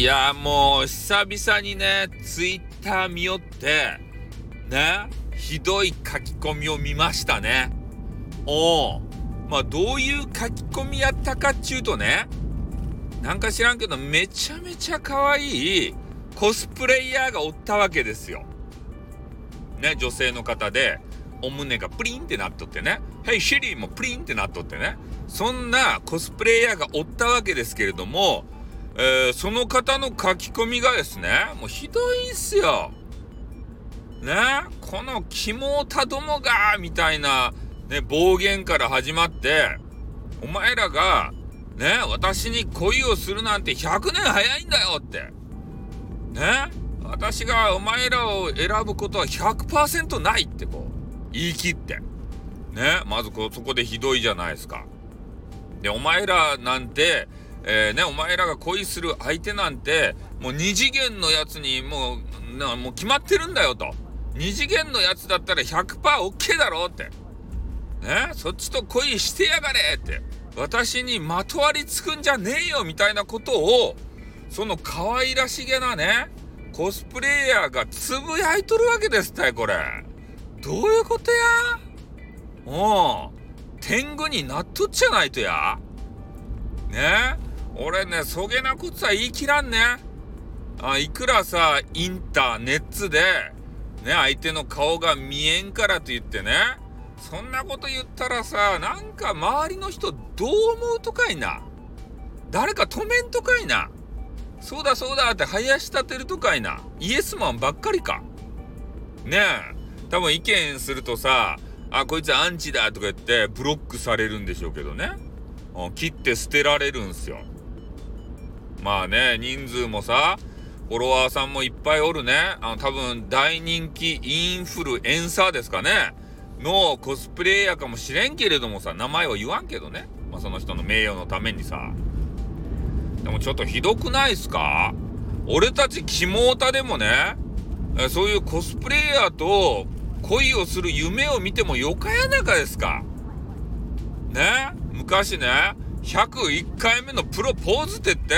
いやもう久々にねツイッター見よってねひどい書き込みを見ましたね。おおまあどういう書き込みやったかっちゅうとねなんか知らんけどめちゃめちゃ可愛いコスプレイヤーがおったわけですよ。ね女性の方でお胸がプリンってなっとってね「ヘイシェリー」もプリンってなっとってね。そんなコスプレイヤーがおったわけですけれどもえー、その方の書き込みがですね、もうひどいんすよ。ね、この肝たどもが、みたいな、ね、暴言から始まって、お前らが、ね、私に恋をするなんて100年早いんだよって。ね、私がお前らを選ぶことは100%ないってこう、言い切って。ね、まずこそこでひどいじゃないですか。で、お前らなんて、えー、ね、お前らが恋する相手なんて、もう二次元のやつにもう、な、もう決まってるんだよと。二次元のやつだったら 100%OK だろって。ね、そっちと恋してやがれって。私にまとわりつくんじゃねえよみたいなことを、その可愛らしげなね、コスプレイヤーがつぶやいとるわけですってこれ。どういうことや？おう天狗になっとっちゃないとやね？俺ね、そげなことは言い切らんね。あいくらさ、インターネットで、ね、相手の顔が見えんからと言ってね、そんなこと言ったらさ、なんか周りの人どう思うとかいな。誰か止めんとかいな。そうだそうだって林立てるとかいな。イエスマンばっかりか。ねえ。多分意見するとさ、あ、こいつアンチだとか言ってブロックされるんでしょうけどね。切って捨てられるんすよ。まあね、人数もさ、フォロワーさんもいっぱいおるね。あの、多分大人気インフルエンサーですかね。のコスプレイヤーかもしれんけれどもさ、名前は言わんけどね。まあ、その人の名誉のためにさ。でもちょっとひどくないっすか？俺たちキモータでもね、そういうコスプレイヤーと恋をする夢を見てもよかやなかですか？ね？昔ね、101回目のプロポーズって言って、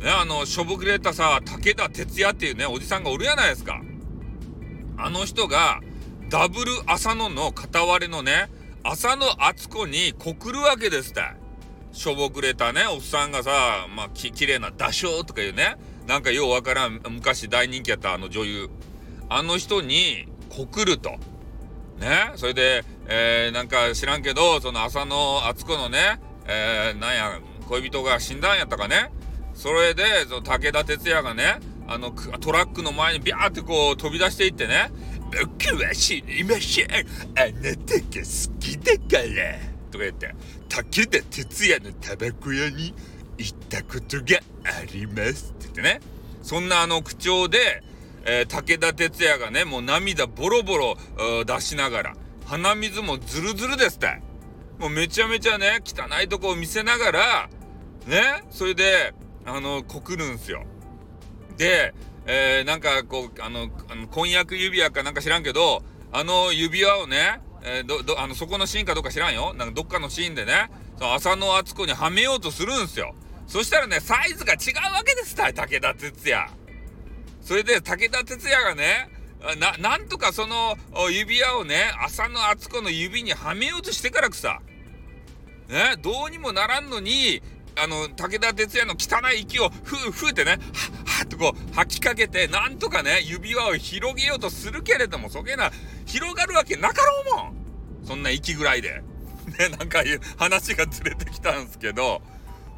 ね、あの、しょぼくれたさ、武田鉄矢っていうね、おじさんがおるやないですか。あの人が、ダブル浅野の片割れのね、浅野敦子に告るわけですって。しょぼくれたね、おっさんがさ、まあ、き、綺麗な打賞とかいうね、なんかようわからん、昔大人気やったあの女優。あの人に告ると。ね、それで、えー、なんか知らんけど、その浅野敦子のね、えー、なんや、恋人が死んだんやったかね。それで、その武田鉄矢がね、あの、トラックの前にビャーってこう飛び出していってね、僕は死にません。あなたが好きだから。とか言って、武田鉄矢のタバコ屋に行ったことがありますって言ってね。そんなあの口調で、えー、武田鉄矢がね、もう涙ボロボロ出しながら、鼻水もズルズルですって。もうめちゃめちゃね、汚いとこを見せながら、ね、それで、あの、告るんすよ。で、えー、なんかこう、あの、婚約指輪かなんか知らんけど、あの指輪をね、えー、ど、ど、あの、そこのシーンかどうか知らんよ。なんかどっかのシーンでね、その浅野敦子にはめようとするんすよ。そしたらね、サイズが違うわけですた武田鉄矢。それで武田鉄矢がね、な、なんとかその指輪をね、浅野敦子の指にはめようとしてからくさ。ね、どうにもならんのに、あの、武田鉄矢の汚い息をふうふうってね、はっはっとこう吐きかけて、なんとかね、指輪を広げようとするけれども、そげな、広がるわけなかろうもんそんな息ぐらいで。ね、なんかいう話がずれてきたんですけど、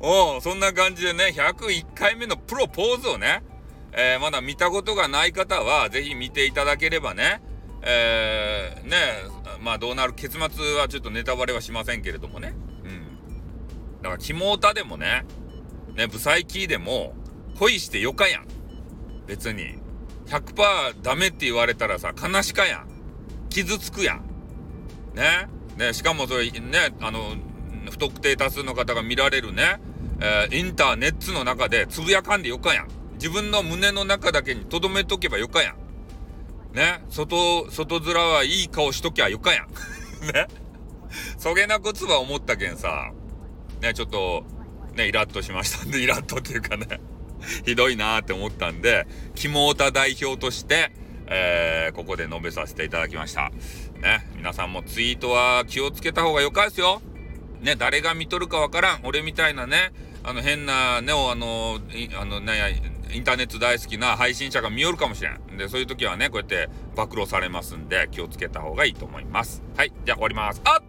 おうそんな感じでね、101回目のプロポーズをね、えー、まだ見たことがない方は、ぜひ見ていただければね、えー、ね、まあどうなる結末はちょっとネタバレはしませんけれどもね。だから、キモータでもね、ね、ブサイキーでも、恋してよかやん。別に。100%ダメって言われたらさ、悲しかやん。傷つくやん。ね。ね、しかもそれ、ね、あの、不特定多数の方が見られるね、えー、インターネットの中でつぶやかんでよかやん。自分の胸の中だけに留めとけばよかやん。ね。外、外面はいい顔しときゃよかやん。ね。そげなことは思ったけんさ、ね、ちょっと、ね、イラッとしましたんで、イラッとっていうかね。ひどいなーって思ったんで、キモータ代表として、えー、ここで述べさせていただきました。ね、皆さんもツイートは気をつけた方がよかですよ。ね、誰が見とるかわからん。俺みたいなね、あの変なね、あの、あのね、インターネット大好きな配信者が見よるかもしれん。で、そういう時はね、こうやって暴露されますんで、気をつけた方がいいと思います。はい、じゃあ終わります。あっ